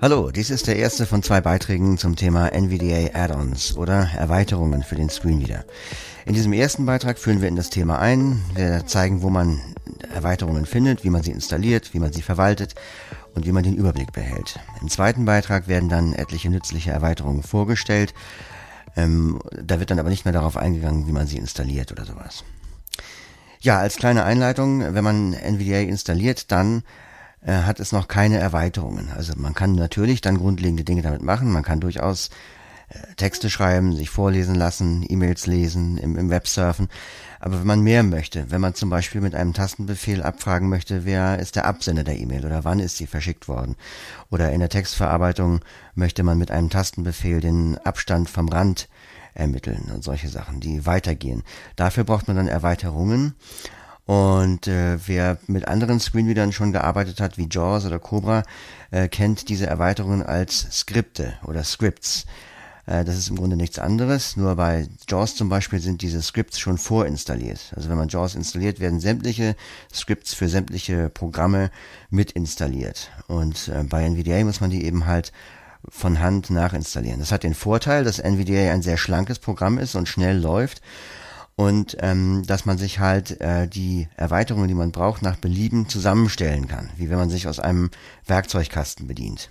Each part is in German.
Hallo, dies ist der erste von zwei Beiträgen zum Thema NVDA Add-ons oder Erweiterungen für den Screenreader. In diesem ersten Beitrag führen wir in das Thema ein, wir zeigen, wo man Erweiterungen findet, wie man sie installiert, wie man sie verwaltet und wie man den Überblick behält. Im zweiten Beitrag werden dann etliche nützliche Erweiterungen vorgestellt. Ähm, da wird dann aber nicht mehr darauf eingegangen, wie man sie installiert oder sowas. Ja, als kleine Einleitung, wenn man NVDA installiert, dann äh, hat es noch keine Erweiterungen. Also man kann natürlich dann grundlegende Dinge damit machen. Man kann durchaus äh, Texte schreiben, sich vorlesen lassen, E-Mails lesen, im, im Web surfen. Aber wenn man mehr möchte, wenn man zum Beispiel mit einem Tastenbefehl abfragen möchte, wer ist der Absender der E-Mail oder wann ist sie verschickt worden, oder in der Textverarbeitung möchte man mit einem Tastenbefehl den Abstand vom Rand ermitteln und solche Sachen, die weitergehen. Dafür braucht man dann Erweiterungen und äh, wer mit anderen Screenreadern schon gearbeitet hat, wie JAWS oder Cobra, äh, kennt diese Erweiterungen als Skripte oder Scripts. Äh, das ist im Grunde nichts anderes, nur bei JAWS zum Beispiel sind diese Scripts schon vorinstalliert. Also wenn man JAWS installiert, werden sämtliche Scripts für sämtliche Programme mit installiert. Und äh, bei NVDA muss man die eben halt von Hand nachinstallieren. Das hat den Vorteil, dass NVDA ein sehr schlankes Programm ist und schnell läuft und ähm, dass man sich halt äh, die Erweiterungen, die man braucht, nach Belieben zusammenstellen kann, wie wenn man sich aus einem Werkzeugkasten bedient.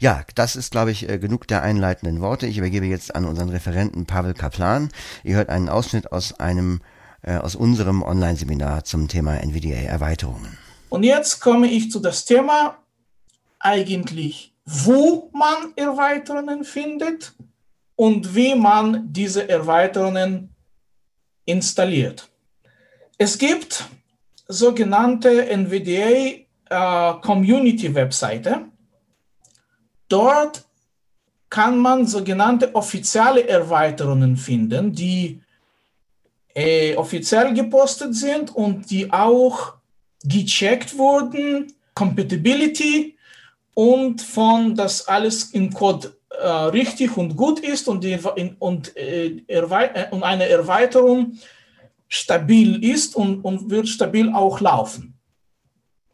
Ja, das ist, glaube ich, äh, genug der einleitenden Worte. Ich übergebe jetzt an unseren Referenten Pavel Kaplan. Ihr hört einen Ausschnitt aus einem äh, aus unserem Online-Seminar zum Thema NVDA-Erweiterungen. Und jetzt komme ich zu das Thema eigentlich, wo man Erweiterungen findet und wie man diese Erweiterungen installiert. Es gibt sogenannte NVDA äh, Community Webseite. Dort kann man sogenannte offizielle Erweiterungen finden, die äh, offiziell gepostet sind und die auch gecheckt wurden, Compatibility und von das alles im Code richtig und gut ist und, die, und, äh, äh, und eine Erweiterung stabil ist und, und wird stabil auch laufen.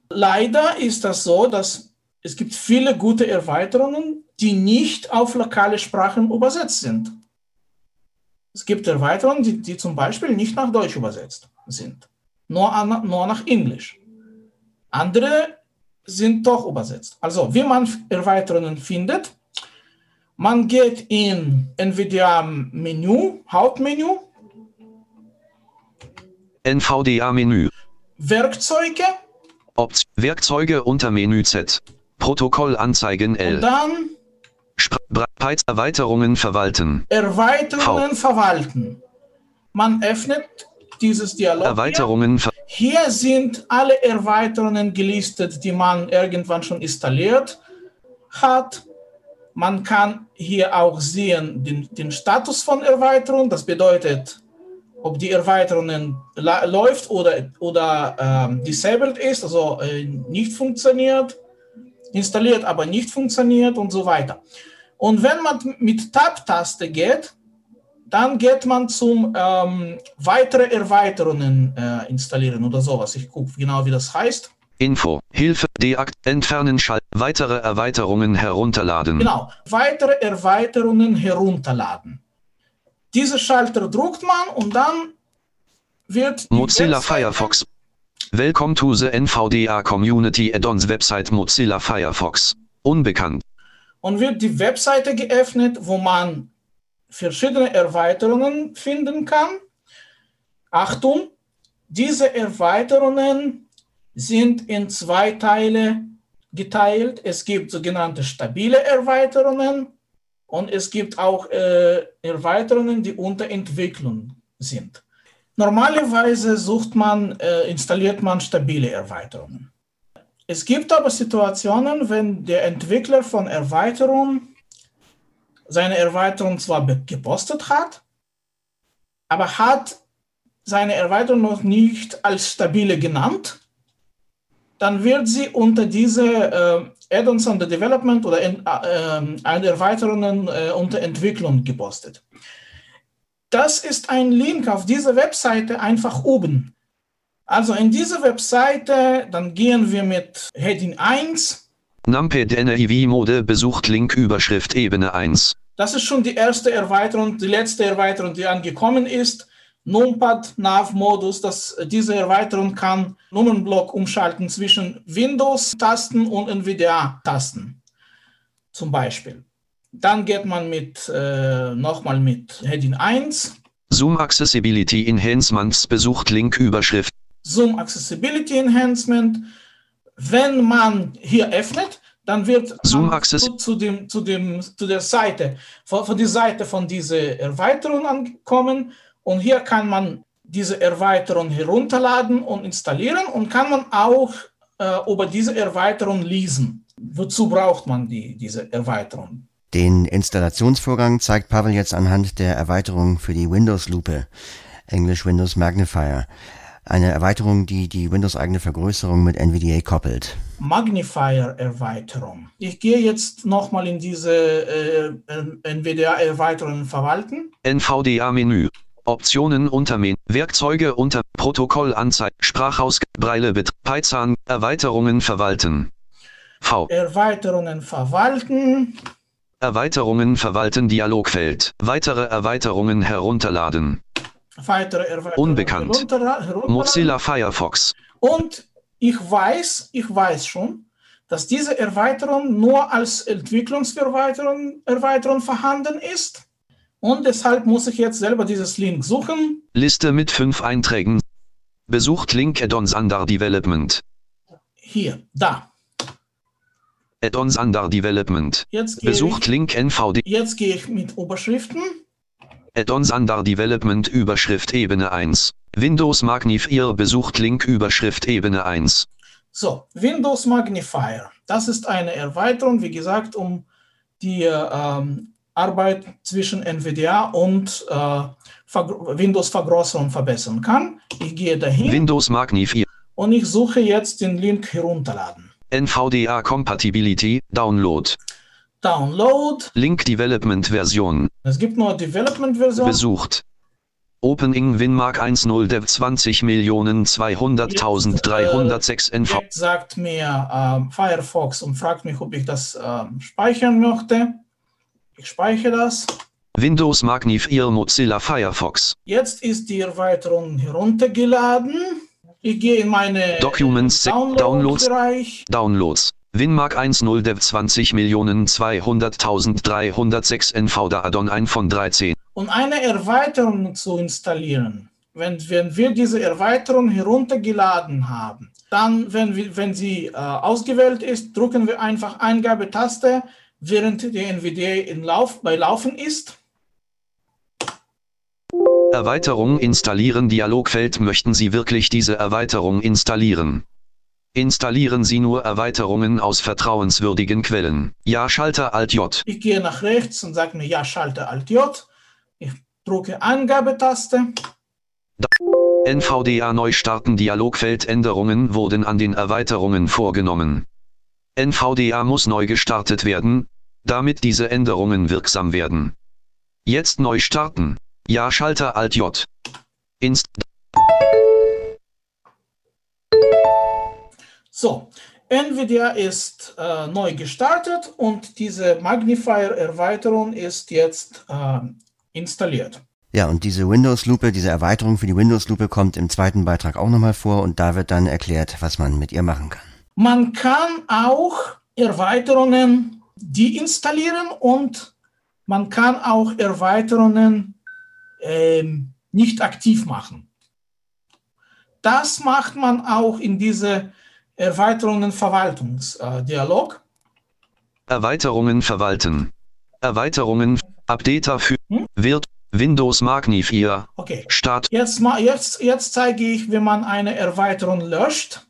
Leider ist das so, dass es gibt viele gute Erweiterungen, die nicht auf lokale Sprachen übersetzt sind. Es gibt Erweiterungen, die, die zum Beispiel nicht nach Deutsch übersetzt sind, nur, an, nur nach Englisch. Andere sind doch übersetzt. Also, wie man Erweiterungen findet, man geht in NVDA Menü, Hauptmenü. NVDA Menü. Werkzeuge. Opt Werkzeuge unter Menü Z. Protokoll anzeigen L. Und dann Spr Erweiterungen verwalten. Erweiterungen v. verwalten. Man öffnet dieses Dialog. Erweiterungen hier. hier sind alle Erweiterungen gelistet, die man irgendwann schon installiert hat. Man kann hier auch sehen den, den Status von Erweiterung. Das bedeutet, ob die Erweiterung läuft oder, oder ähm, disabled ist, also äh, nicht funktioniert, installiert, aber nicht funktioniert und so weiter. Und wenn man mit Tab-Taste geht, dann geht man zum ähm, weitere Erweiterungen äh, installieren oder sowas. Ich gucke genau, wie das heißt. Info, Hilfe, Deakt, Entfernen, Schalt, weitere Erweiterungen herunterladen. Genau, weitere Erweiterungen herunterladen. Diese Schalter druckt man und dann wird Mozilla Webseite Firefox. Welcome to the NVDA Community Add-ons Website Mozilla Firefox. Unbekannt. Und wird die Webseite geöffnet, wo man verschiedene Erweiterungen finden kann. Achtung, diese Erweiterungen sind in zwei Teile geteilt. Es gibt sogenannte stabile Erweiterungen und es gibt auch äh, Erweiterungen, die unter Entwicklung sind. Normalerweise sucht man, äh, installiert man stabile Erweiterungen. Es gibt aber Situationen, wenn der Entwickler von Erweiterungen seine Erweiterung zwar gepostet hat, aber hat seine Erweiterung noch nicht als stabile genannt dann wird sie unter diese äh, Add-ons under Development oder in, äh, Erweiterungen äh, unter Entwicklung gepostet. Das ist ein Link auf diese Webseite einfach oben. Also in diese Webseite, dann gehen wir mit Heading 1 Numpad NIV Mode besucht Link Überschrift Ebene 1. Das ist schon die erste Erweiterung, die letzte Erweiterung, die angekommen ist. Numpad Nav Modus, das, diese Erweiterung kann Nummernblock umschalten zwischen Windows-Tasten und NVDA-Tasten. Zum Beispiel. Dann geht man mit äh, nochmal mit Heading 1. Zoom Accessibility Enhancements besucht Link Überschrift. Zoom Accessibility Enhancement. Wenn man hier öffnet, dann wird Zoom Access- zu, zu, dem, zu, dem, zu der Seite, von, von der Seite von dieser Erweiterung ankommen. Und hier kann man diese Erweiterung herunterladen und installieren und kann man auch äh, über diese Erweiterung lesen. Wozu braucht man die, diese Erweiterung? Den Installationsvorgang zeigt Pavel jetzt anhand der Erweiterung für die Windows-Lupe, Englisch Windows Magnifier. Eine Erweiterung, die die Windows-eigene Vergrößerung mit NVDA koppelt. Magnifier-Erweiterung. Ich gehe jetzt nochmal in diese äh, NVDA-Erweiterungen verwalten. NVDA Menü. Optionen unter Men Werkzeuge unter Protokoll Anzeige Sprachaus Breile Bit Python Erweiterungen verwalten. V. Erweiterungen verwalten. Erweiterungen verwalten Dialogfeld. Weitere Erweiterungen herunterladen. Weitere Erweiterungen Unbekannt. herunterla- herunterladen. Mozilla Firefox. Und ich weiß, ich weiß schon, dass diese Erweiterung nur als Entwicklungserweiterung Erweiterung vorhanden ist. Und deshalb muss ich jetzt selber dieses Link suchen. Liste mit fünf Einträgen. Besucht Link Add-ons under Development. Hier, da. Add-ons under Development. Jetzt gehe, Besucht ich, Link NVD. jetzt gehe ich mit Überschriften. Add-ons under Development Überschrift Ebene 1. Windows Magnifier besucht Link Überschrift Ebene 1. So, Windows Magnifier. Das ist eine Erweiterung, wie gesagt, um die ähm, Arbeit zwischen NVDA und äh, Vergr- Windows-Vergrößerung verbessern kann. Ich gehe dahin Windows Magnifier. und ich suche jetzt den Link herunterladen. NVDA Compatibility Download. Download. Link Development Version. Es gibt nur Development-Version. Besucht. Opening WinMark 1.0 Dev 20.200.306 NV. Jetzt sagt mir ähm, Firefox und fragt mich, ob ich das ähm, speichern möchte. Ich speichere das. Windows Magnifier Mozilla Firefox. Jetzt ist die Erweiterung heruntergeladen. Ich gehe in meine Documents, äh, Downloads. Download-Bereich. Downloads. WinMark 1.0 Dev 20.200.306 NV Addon 1 von 13. Und eine Erweiterung zu installieren. Wenn, wenn wir diese Erweiterung heruntergeladen haben, dann, wenn, wir, wenn sie äh, ausgewählt ist, drücken wir einfach Eingabetaste, während die NVDA in Lauf, bei Laufen ist. Erweiterung installieren Dialogfeld Möchten Sie wirklich diese Erweiterung installieren? Installieren Sie nur Erweiterungen aus vertrauenswürdigen Quellen. Ja Schalter Alt J. Ich gehe nach rechts und sage mir Ja, schalte Alt J. Ich drücke Eingabetaste. NVDA Neustarten Dialogfeldänderungen wurden an den Erweiterungen vorgenommen. NVDA muss neu gestartet werden, damit diese Änderungen wirksam werden. Jetzt neu starten. Ja Schalter Alt J. Inst So, NVIDIA ist äh, neu gestartet und diese Magnifier-Erweiterung ist jetzt äh, installiert. Ja, und diese Windows-Lupe, diese Erweiterung für die Windows-Lupe kommt im zweiten Beitrag auch nochmal vor und da wird dann erklärt, was man mit ihr machen kann. Man kann auch Erweiterungen deinstallieren und man kann auch Erweiterungen ähm, nicht aktiv machen. Das macht man auch in diese Erweiterungen Verwaltungsdialog. Erweiterungen verwalten. Erweiterungen Updater für Hm? wird Windows Magnifier Okay. Start Jetzt, jetzt, jetzt zeige ich, wie man eine Erweiterung löscht.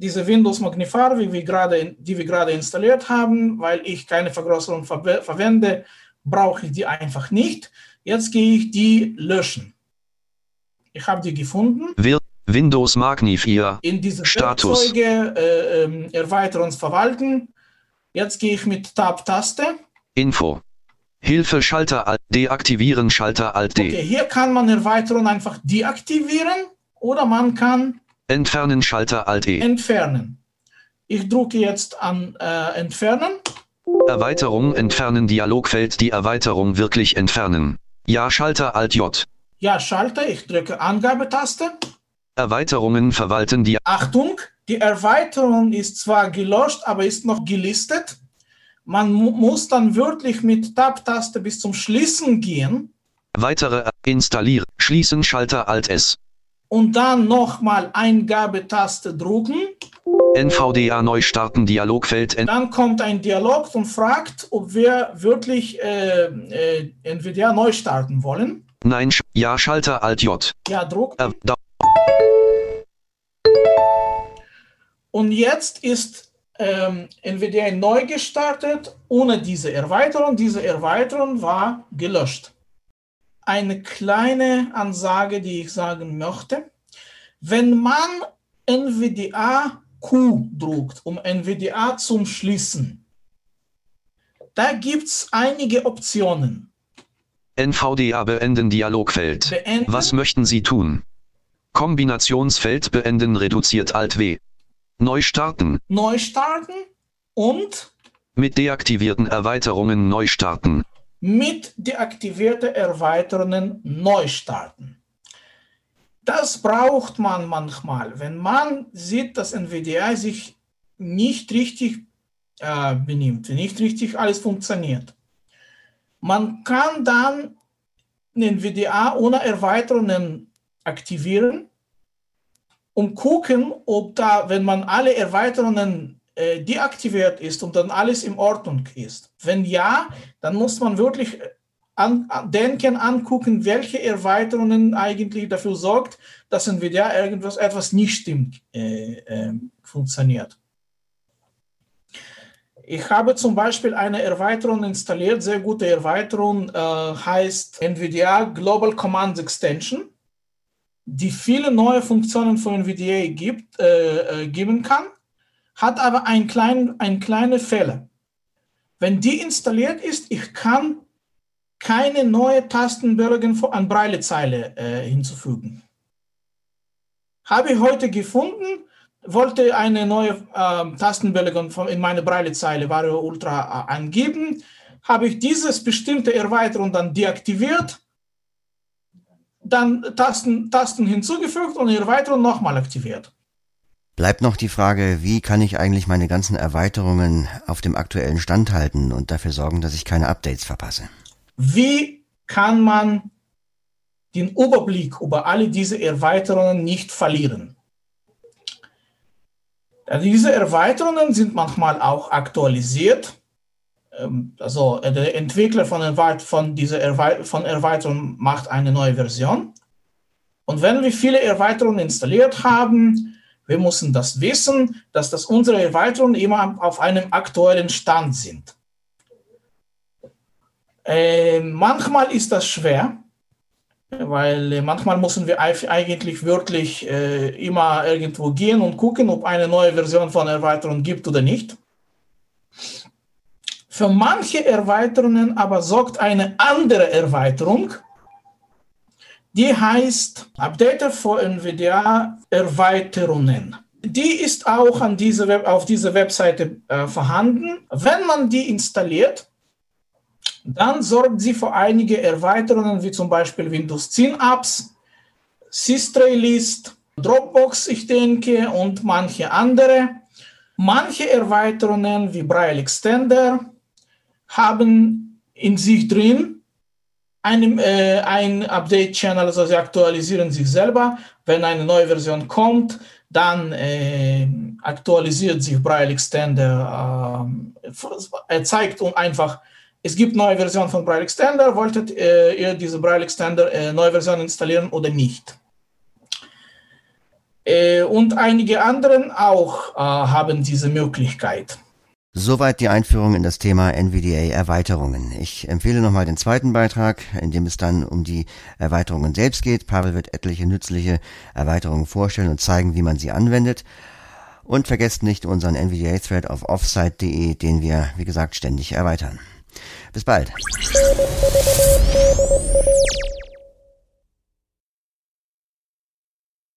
Diese Windows Magnifier, wie wir gerade, die wir gerade installiert haben, weil ich keine Vergrößerung verwe- verwende, brauche ich die einfach nicht. Jetzt gehe ich die löschen. Ich habe die gefunden. Windows Magnifier In diese Status. Werkzeuge äh, ähm, Erweiterungsverwalten. Jetzt gehe ich mit Tab-Taste. Info Hilfe Schalter Alt deaktivieren Schalter Alt D Okay, hier kann man Erweiterung einfach deaktivieren oder man kann entfernen Schalter Alt E entfernen. Ich drücke jetzt an äh, Entfernen. Erweiterung entfernen Dialogfeld die Erweiterung wirklich entfernen. Ja Schalter Alt J. Ja Schalter, ich drücke Angabetaste. Erweiterungen verwalten die Achtung, die Erweiterung ist zwar gelöscht, aber ist noch gelistet. Man mu muss dann wirklich mit Tab-Taste bis zum Schließen gehen. Weitere installieren. Schließen Schalter Alt S. Und dann nochmal Eingabetaste drücken. NVDA neu starten Dialogfeld. Dann kommt ein Dialog und fragt, ob wir wirklich äh, äh, NVDA neu starten wollen. Nein, ja Schalter Alt J. Ja, Druck. Äh, und jetzt ist ähm, NVDA neu gestartet ohne diese Erweiterung. Diese Erweiterung war gelöscht. Eine kleine Ansage, die ich sagen möchte. Wenn man NVDA Q druckt, um NVDA zum Schließen, da gibt es einige Optionen. NVDA beenden Dialogfeld. Beenden. Was möchten Sie tun? Kombinationsfeld beenden reduziert Alt W. Neu starten. Neu starten und Mit deaktivierten Erweiterungen neu starten. Mit deaktivierten Erweiterungen neu starten. Das braucht man manchmal, wenn man sieht, dass NVDA sich nicht richtig äh, benimmt, nicht richtig alles funktioniert. Man kann dann NVDA ohne Erweiterungen aktivieren und gucken, ob da, wenn man alle Erweiterungen äh, deaktiviert ist und dann alles in Ordnung ist. Wenn ja, dann muss man wirklich an, an denken, angucken, welche Erweiterungen eigentlich dafür sorgt, dass NVIDIA irgendwas etwas nicht stimmt, äh, äh, funktioniert. Ich habe zum Beispiel eine Erweiterung installiert, sehr gute Erweiterung, äh, heißt NVIDIA Global Command Extension, die viele neue Funktionen von NVIDIA gibt, äh, äh, geben kann, hat aber einen kleinen, einen kleinen Fehler. Wenn die installiert ist, ich kann keine neue Tastenbögen an Breilezeile äh, hinzufügen. Habe ich heute gefunden, wollte eine neue äh, Tastenbelegung in meine Breilezeile Vario Ultra äh, angeben, habe ich dieses bestimmte Erweiterung dann deaktiviert, dann Tasten, Tasten hinzugefügt und Erweiterung nochmal aktiviert. Bleibt noch die Frage, wie kann ich eigentlich meine ganzen Erweiterungen auf dem aktuellen Stand halten und dafür sorgen, dass ich keine Updates verpasse? Wie kann man den Überblick über alle diese Erweiterungen nicht verlieren? Diese Erweiterungen sind manchmal auch aktualisiert. Also der Entwickler von, Erweit von dieser Erweit von Erweiterung macht eine neue Version. Und wenn wir viele Erweiterungen installiert haben, wir müssen das wissen, dass das unsere Erweiterungen immer auf einem aktuellen Stand sind. Äh, manchmal ist das schwer, weil äh, manchmal müssen wir eigentlich wirklich äh, immer irgendwo gehen und gucken, ob eine neue Version von Erweiterung gibt oder nicht. Für manche Erweiterungen aber sorgt eine andere Erweiterung, die heißt Update for NVIDIA Erweiterungen. Die ist auch an diese Web, auf dieser Webseite äh, vorhanden. Wenn man die installiert, dann sorgt sie für einige Erweiterungen, wie zum Beispiel Windows 10 Apps, Systray List, Dropbox, ich denke, und manche andere. Manche Erweiterungen wie Braille Extender haben in sich drin einen, äh, ein Update-Channel, also sie aktualisieren sich selber. Wenn eine neue Version kommt, dann äh, aktualisiert sich Braille Extender. Äh, er zeigt einfach, es gibt neue Version von Braille Extender. Wolltet äh, ihr diese Braille Extender äh, neue Version installieren oder nicht? Äh, und einige anderen auch äh, haben diese Möglichkeit. Soweit die Einführung in das Thema NVDA Erweiterungen. Ich empfehle nochmal den zweiten Beitrag, in dem es dann um die Erweiterungen selbst geht. Pavel wird etliche nützliche Erweiterungen vorstellen und zeigen, wie man sie anwendet. Und vergesst nicht unseren NVDA-Thread auf offsite.de, den wir, wie gesagt, ständig erweitern. Bis bald.